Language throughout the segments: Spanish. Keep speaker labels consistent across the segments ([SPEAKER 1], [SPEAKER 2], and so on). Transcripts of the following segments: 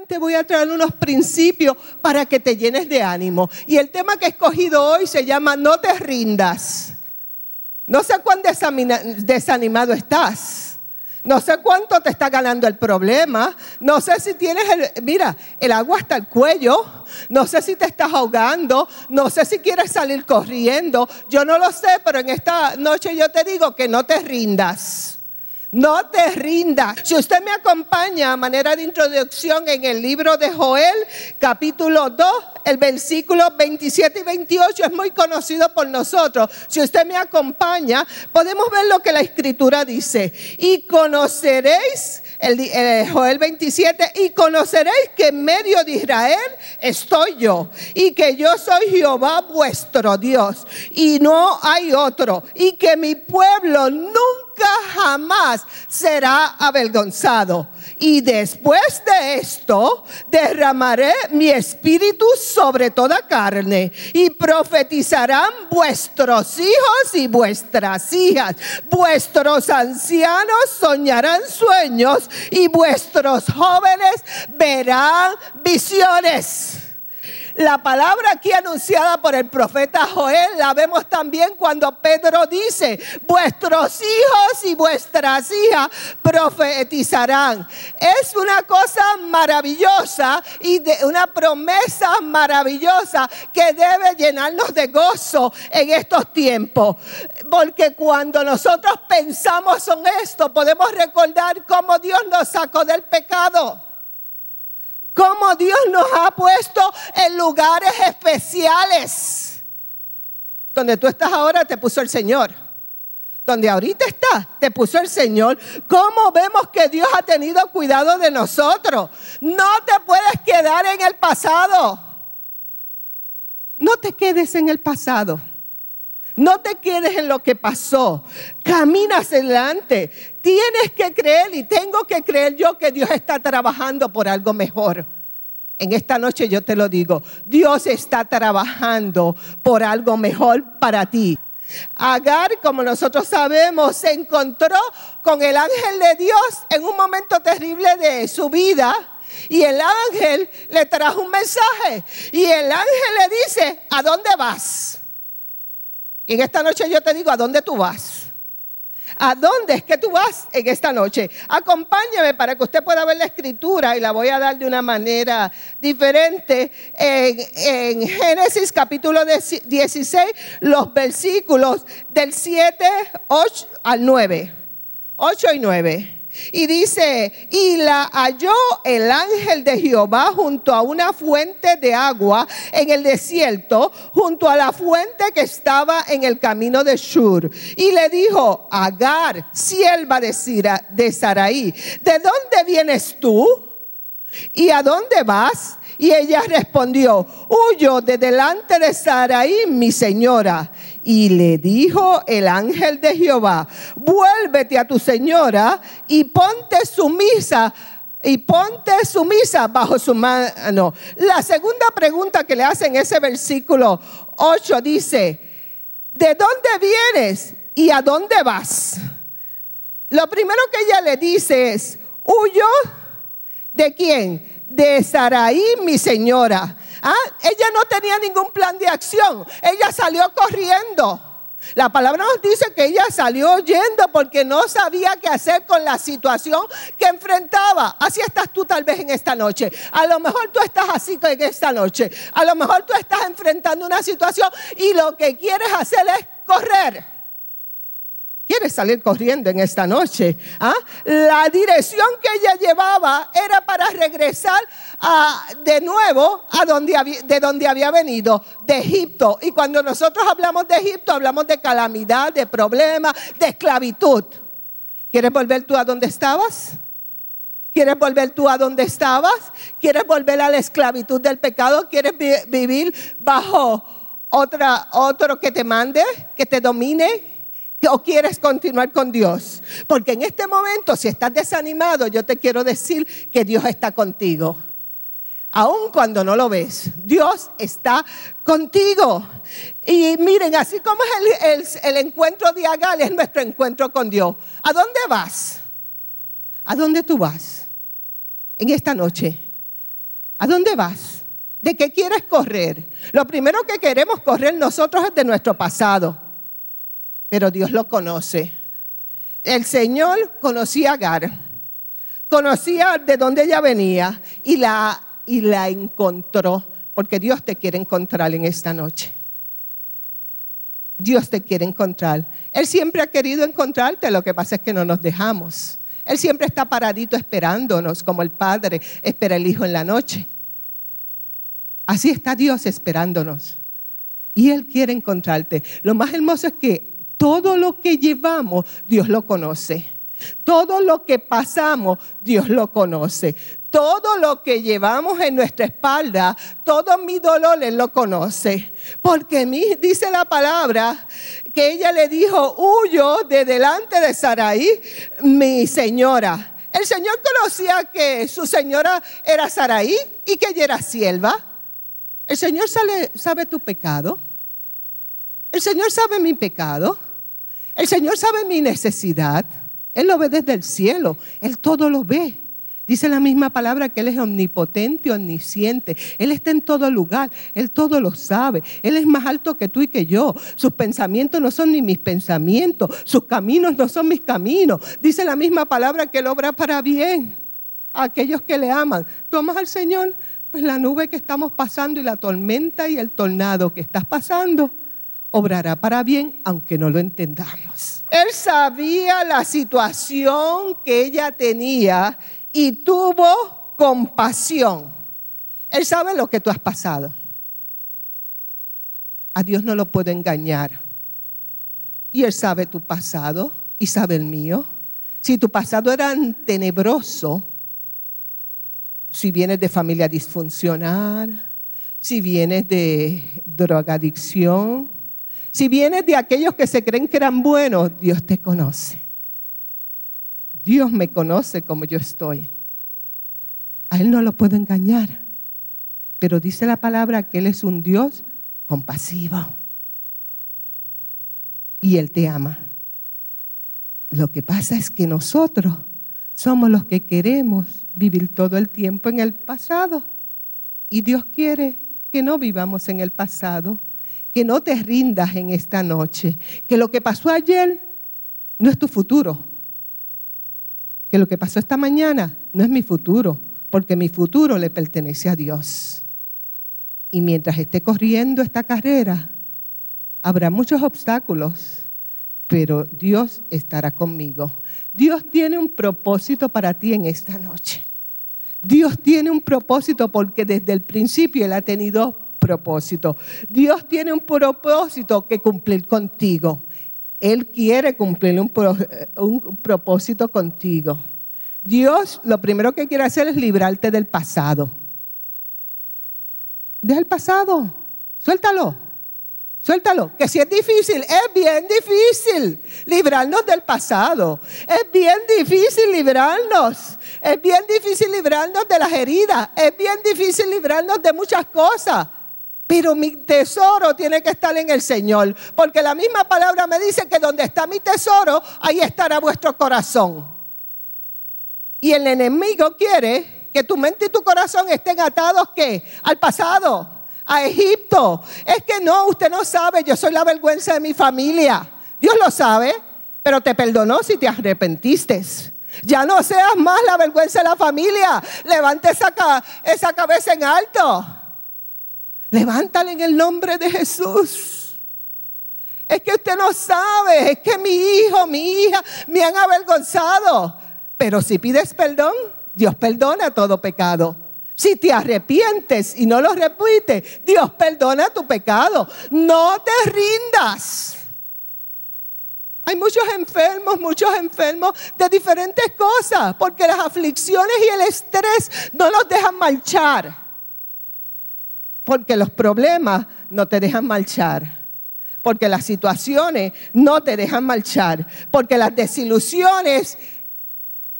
[SPEAKER 1] Solamente voy a traer unos principios para que te llenes de ánimo. Y el tema que he escogido hoy se llama No te rindas. No sé cuán desanimado estás. No sé cuánto te está ganando el problema. No sé si tienes el, mira, el agua hasta el cuello. No sé si te estás ahogando. No sé si quieres salir corriendo. Yo no lo sé, pero en esta noche yo te digo que no te rindas. No te rindas. Si usted me acompaña a manera de introducción en el libro de Joel, capítulo 2, el versículo 27 y 28 es muy conocido por nosotros. Si usted me acompaña, podemos ver lo que la escritura dice. Y conoceréis, el, eh, Joel 27, y conoceréis que en medio de Israel estoy yo. Y que yo soy Jehová vuestro Dios. Y no hay otro. Y que mi pueblo nunca jamás será avergonzado. Y después de esto derramaré mi espíritu sobre toda carne y profetizarán vuestros hijos y vuestras hijas. Vuestros ancianos soñarán sueños y vuestros jóvenes verán visiones. La palabra aquí anunciada por el profeta Joel la vemos también cuando Pedro dice, vuestros hijos y vuestras hijas profetizarán. Es una cosa maravillosa y de una promesa maravillosa que debe llenarnos de gozo en estos tiempos. Porque cuando nosotros pensamos en esto, podemos recordar cómo Dios nos sacó del pecado cómo Dios nos ha puesto en lugares especiales. Donde tú estás ahora te puso el Señor. Donde ahorita estás, te puso el Señor. ¿Cómo vemos que Dios ha tenido cuidado de nosotros? No te puedes quedar en el pasado. No te quedes en el pasado. No te quedes en lo que pasó. Camina adelante. Tienes que creer y tengo que creer yo que Dios está trabajando por algo mejor. En esta noche yo te lo digo, Dios está trabajando por algo mejor para ti. Agar, como nosotros sabemos, se encontró con el ángel de Dios en un momento terrible de su vida. Y el ángel le trajo un mensaje. Y el ángel le dice, ¿a dónde vas? Y en esta noche yo te digo, ¿a dónde tú vas? ¿A dónde es que tú vas en esta noche? Acompáñame para que usted pueda ver la escritura y la voy a dar de una manera diferente. En, Génesis capítulo 16, los versículos del 7 8 al 9. 8 y 9. Y dice, y la halló el ángel de Jehová junto a una fuente de agua en el desierto, junto a la fuente que estaba en el camino de Shur. Y le dijo, Agar, sierva de, Sira, de Saraí, ¿de dónde vienes tú? ¿Y a dónde vas? Y ella respondió, huyo de delante de Saraí, mi señora. Y le dijo el ángel de Jehová, vuélvete a tu señora y ponte sumisa y ponte sumisa bajo su mano. La segunda pregunta que le hacen en ese versículo 8 dice, ¿de dónde vienes y a dónde vas? Lo primero que ella le dice es, huyo de quién? De Saraí, mi señora. ¿Ah? Ella no tenía ningún plan de acción. Ella salió corriendo. La palabra nos dice que ella salió yendo porque no sabía qué hacer con la situación que enfrentaba. Así estás tú tal vez en esta noche. A lo mejor tú estás así en esta noche. A lo mejor tú estás enfrentando una situación y lo que quieres hacer es correr quiere salir corriendo en esta noche. ¿ah? La dirección que ella llevaba era para regresar de nuevo a donde de donde había venido, de Egipto. Y cuando nosotros hablamos de Egipto, hablamos de calamidad, de problemas, de esclavitud. ¿Quieres volver tú a donde estabas? ¿Quieres volver tú a donde estabas? ¿Quieres volver a la esclavitud del pecado? ¿Quieres vivir bajo otra, otro que te mande, que te domine? ¿O quieres continuar con Dios? Porque en este momento, si estás desanimado, yo te quiero decir que Dios está contigo. Aun cuando no lo ves, Dios está contigo. Y miren, así como es el, encuentro diagal, es nuestro encuentro con Dios. ¿A dónde vas? ¿A dónde tú vas en esta noche? ¿A dónde vas? ¿De qué quieres correr? Lo primero que queremos correr nosotros es de nuestro pasado pero Dios lo conoce. El Señor conocía a Agar, conocía de dónde ella venía y la, y la encontró, porque Dios te quiere encontrar en esta noche. Dios te quiere encontrar. Él siempre ha querido encontrarte, lo que pasa es que no nos dejamos. Él siempre está paradito esperándonos, como el Padre espera el Hijo en la noche. Así está Dios esperándonos. Y Él quiere encontrarte. Lo más hermoso es que todo lo que llevamos, Dios lo conoce. Todo lo que pasamos, Dios lo conoce. Todo lo que llevamos en nuestra espalda, todo mi dolor, Él lo conoce. Porque dice la palabra que ella le dijo, huyo de delante de Saraí, mi señora. El Señor conocía que su señora era Saraí y que ella era sierva. El Señor sabe tu pecado. El Señor sabe mi pecado. El Señor sabe mi necesidad. Él lo ve desde el cielo. Él todo lo ve. Dice la misma palabra que Él es omnipotente, omnisciente. Él está en todo lugar. Él todo lo sabe. Él es más alto que tú y que yo. Sus pensamientos no son ni mis pensamientos. Sus caminos no son mis caminos. Dice la misma palabra que Él obra para bien a aquellos que le aman. Tomas al Señor, pues la nube que estamos pasando y la tormenta y el tornado que estás pasando obrará para bien aunque no lo entendamos. Él sabía la situación que ella tenía y tuvo compasión. Él sabe lo que tú has pasado. A Dios no lo puedo engañar. Y Él sabe tu pasado y sabe el mío. Si tu pasado era tenebroso, si vienes de familia disfuncional, si vienes de drogadicción, si vienes de aquellos que se creen que eran buenos, Dios te conoce. Dios me conoce como yo estoy. A Él no lo puedo engañar. Pero dice la palabra que Él es un Dios compasivo. Y Él te ama. Lo que pasa es que nosotros somos los que queremos vivir todo el tiempo en el pasado. Y Dios quiere que no vivamos en el pasado que no te rindas en esta noche, que lo que pasó ayer no es tu futuro, que lo que pasó esta mañana no es mi futuro, porque mi futuro le pertenece a Dios. Y mientras esté corriendo esta carrera, habrá muchos obstáculos, pero Dios estará conmigo. Dios tiene un propósito para ti en esta noche. Dios tiene un propósito porque desde el principio Él ha tenido propósito. Dios tiene un propósito que cumplir contigo. Él quiere cumplir un, un propósito contigo. Dios lo primero que quiere hacer es librarte del pasado. Deja el pasado, suéltalo. Suéltalo, que si es difícil, es bien difícil librarnos del pasado. Es bien difícil librarnos. Es bien difícil librarnos de las heridas. Es bien difícil librarnos de muchas cosas. Pero mi tesoro tiene que estar en el Señor. Porque la misma palabra me dice que donde está mi tesoro, ahí estará vuestro corazón. Y el enemigo quiere que tu mente y tu corazón estén atados ¿qué? Al pasado, a Egipto. Es que no, usted no sabe, yo soy la vergüenza de mi familia. Dios lo sabe, pero te perdonó si te arrepentiste. Ya no seas más la vergüenza de la familia. Levante esa, esa cabeza en alto. Levántale en el nombre de Jesús. Es que usted no sabe, es que mi hijo, mi hija me han avergonzado. Pero si pides perdón, Dios perdona todo pecado. Si te arrepientes y no lo repites, Dios perdona tu pecado. No te rindas. Hay muchos enfermos, muchos enfermos de diferentes cosas, porque las aflicciones y el estrés no los dejan marchar. Porque los problemas no te dejan marchar. Porque las situaciones no te dejan marchar. Porque las desilusiones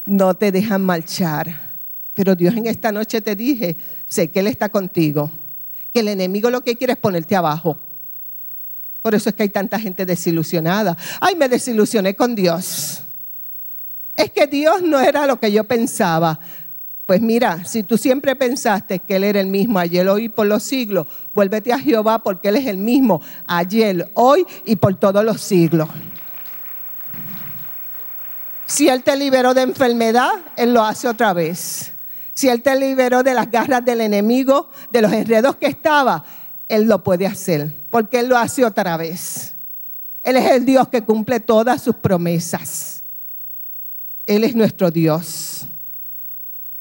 [SPEAKER 1] no te dejan marchar. Pero Dios en esta noche te dije, sé que Él está contigo. Que el enemigo lo que quiere es ponerte abajo. Por eso es que hay tanta gente desilusionada. Ay, me desilusioné con Dios. Es que Dios no era lo que yo pensaba. Pues mira, si tú siempre pensaste que Él era el mismo ayer, hoy y por los siglos, vuélvete a Jehová porque Él es el mismo ayer, hoy y por todos los siglos. Si Él te liberó de enfermedad, Él lo hace otra vez. Si Él te liberó de las garras del enemigo, de los enredos que estaba, Él lo puede hacer porque Él lo hace otra vez. Él es el Dios que cumple todas sus promesas. Él es nuestro Dios.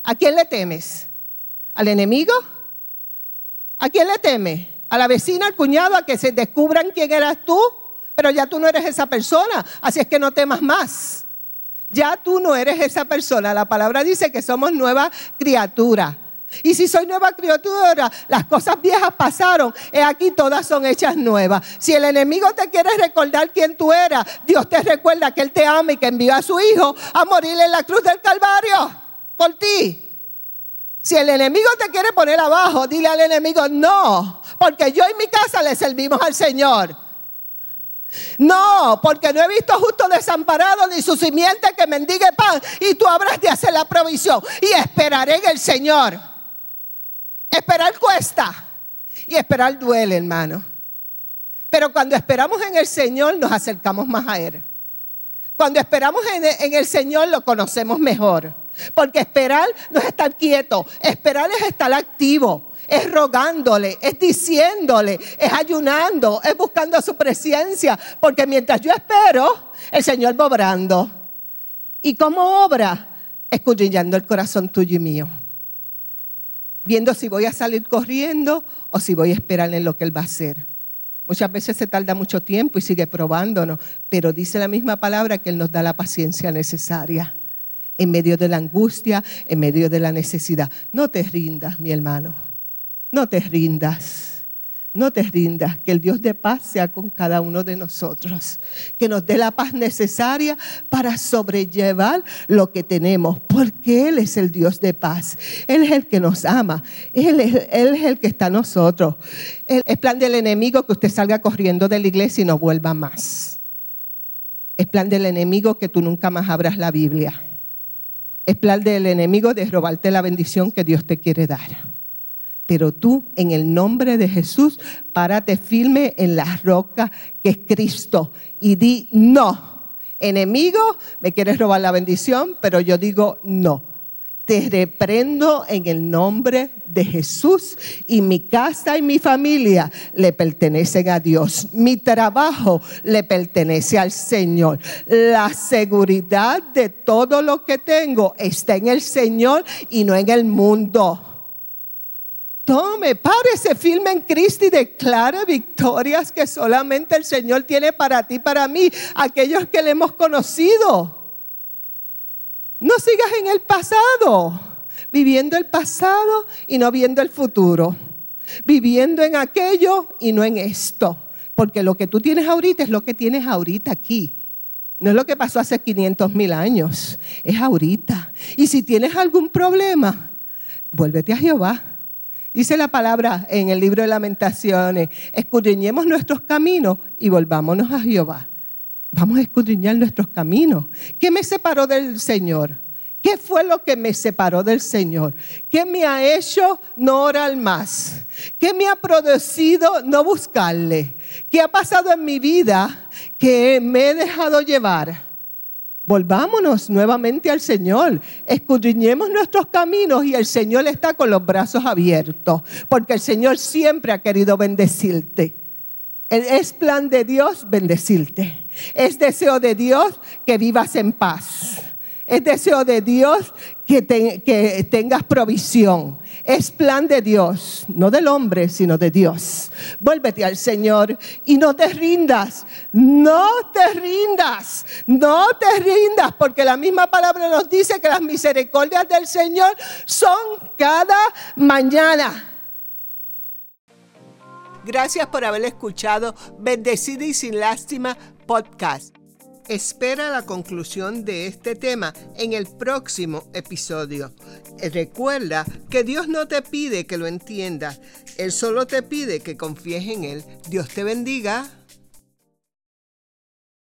[SPEAKER 1] ¿A quién le temes? ¿Al enemigo? ¿A quién le temes? ¿A la vecina, al cuñado, a que se descubran quién eras tú? Pero ya tú no eres esa persona, así es que no temas más. Ya tú no eres esa persona. La palabra dice que somos nueva criatura. Y si soy nueva criatura, las cosas viejas pasaron, y aquí todas son hechas nuevas. Si el enemigo te quiere recordar quién tú eras, Dios te recuerda que Él te ama y que envió a su Hijo a morir en la cruz del Calvario por ti. Si el enemigo te quiere poner abajo, dile al enemigo, no, porque yo y mi casa le servimos al Señor. No, porque no he visto justo desamparado ni su simiente que mendigue pan y tú habrás de hacer la provisión y esperaré en el Señor. Esperar cuesta y esperar duele, hermano. Pero cuando esperamos en el Señor nos acercamos más a Él. Cuando esperamos en el Señor lo conocemos mejor. Porque esperar no es estar quieto, esperar es estar activo, es rogándole, es diciéndole, es ayunando, es buscando su presencia. Porque mientras yo espero, el Señor va obrando. ¿Y cómo obra? Escudriñando el corazón tuyo y mío viendo si voy a salir corriendo o si voy a esperar en lo que Él va a hacer. Muchas veces se tarda mucho tiempo y sigue probándonos, pero dice la misma palabra que Él nos da la paciencia necesaria en medio de la angustia, en medio de la necesidad. No te rindas, mi hermano, no te rindas. No te rindas, que el Dios de paz sea con cada uno de nosotros, que nos dé la paz necesaria para sobrellevar lo que tenemos, porque Él es el Dios de paz, Él es el que nos ama, Él es, el que está en nosotros. Es plan del enemigo que usted salga corriendo de la iglesia y no vuelva más. Es plan del enemigo que tú nunca más abras la Biblia. Es plan del enemigo de robarte la bendición que Dios te quiere dar. Pero tú, en el nombre de Jesús, párate firme en la roca que es Cristo y di no. Enemigo, me quieres robar la bendición, pero yo digo no. Te reprendo en el nombre de Jesús y mi casa y mi familia le pertenecen a Dios. Mi trabajo le pertenece al Señor. La seguridad de todo lo que tengo está en el Señor y no en el mundo. Tome, párese firme en Cristo y declare victorias que solamente el Señor tiene para ti, para mí, aquellos que le hemos conocido. No sigas en el pasado, viviendo el pasado y no viendo el futuro. Viviendo en aquello y no en esto. Porque lo que tú tienes ahorita es lo que tienes ahorita aquí. No es lo que pasó hace 500 mil años, es ahorita. Y si tienes algún problema, vuélvete a Jehová Dice la palabra en el libro de lamentaciones, escudriñemos nuestros caminos y volvámonos a Jehová. Vamos a escudriñar nuestros caminos. ¿Qué me separó del Señor? ¿Qué fue lo que me separó del Señor? ¿Qué me ha hecho no orar más? ¿Qué me ha producido no buscarle? ¿Qué ha pasado en mi vida que me he dejado llevar? Volvámonos nuevamente al Señor, escudriñemos nuestros caminos y el Señor está con los brazos abiertos, porque el Señor siempre ha querido bendecirte. Es plan de Dios bendecirte. Es deseo de Dios que vivas en paz. Es deseo de Dios que, que, tengas provisión. Es plan de Dios, no del hombre, sino de Dios. Vuélvete al Señor y no te rindas. No te rindas. No te rindas, porque la misma palabra nos dice que las misericordias del Señor son cada mañana. Gracias por haber escuchado Bendecida y sin lástima podcast. Espera la conclusión de este tema en el próximo episodio. Recuerda que Dios no te pide que lo entiendas, Él solo te pide que confíes en Él. Dios te bendiga.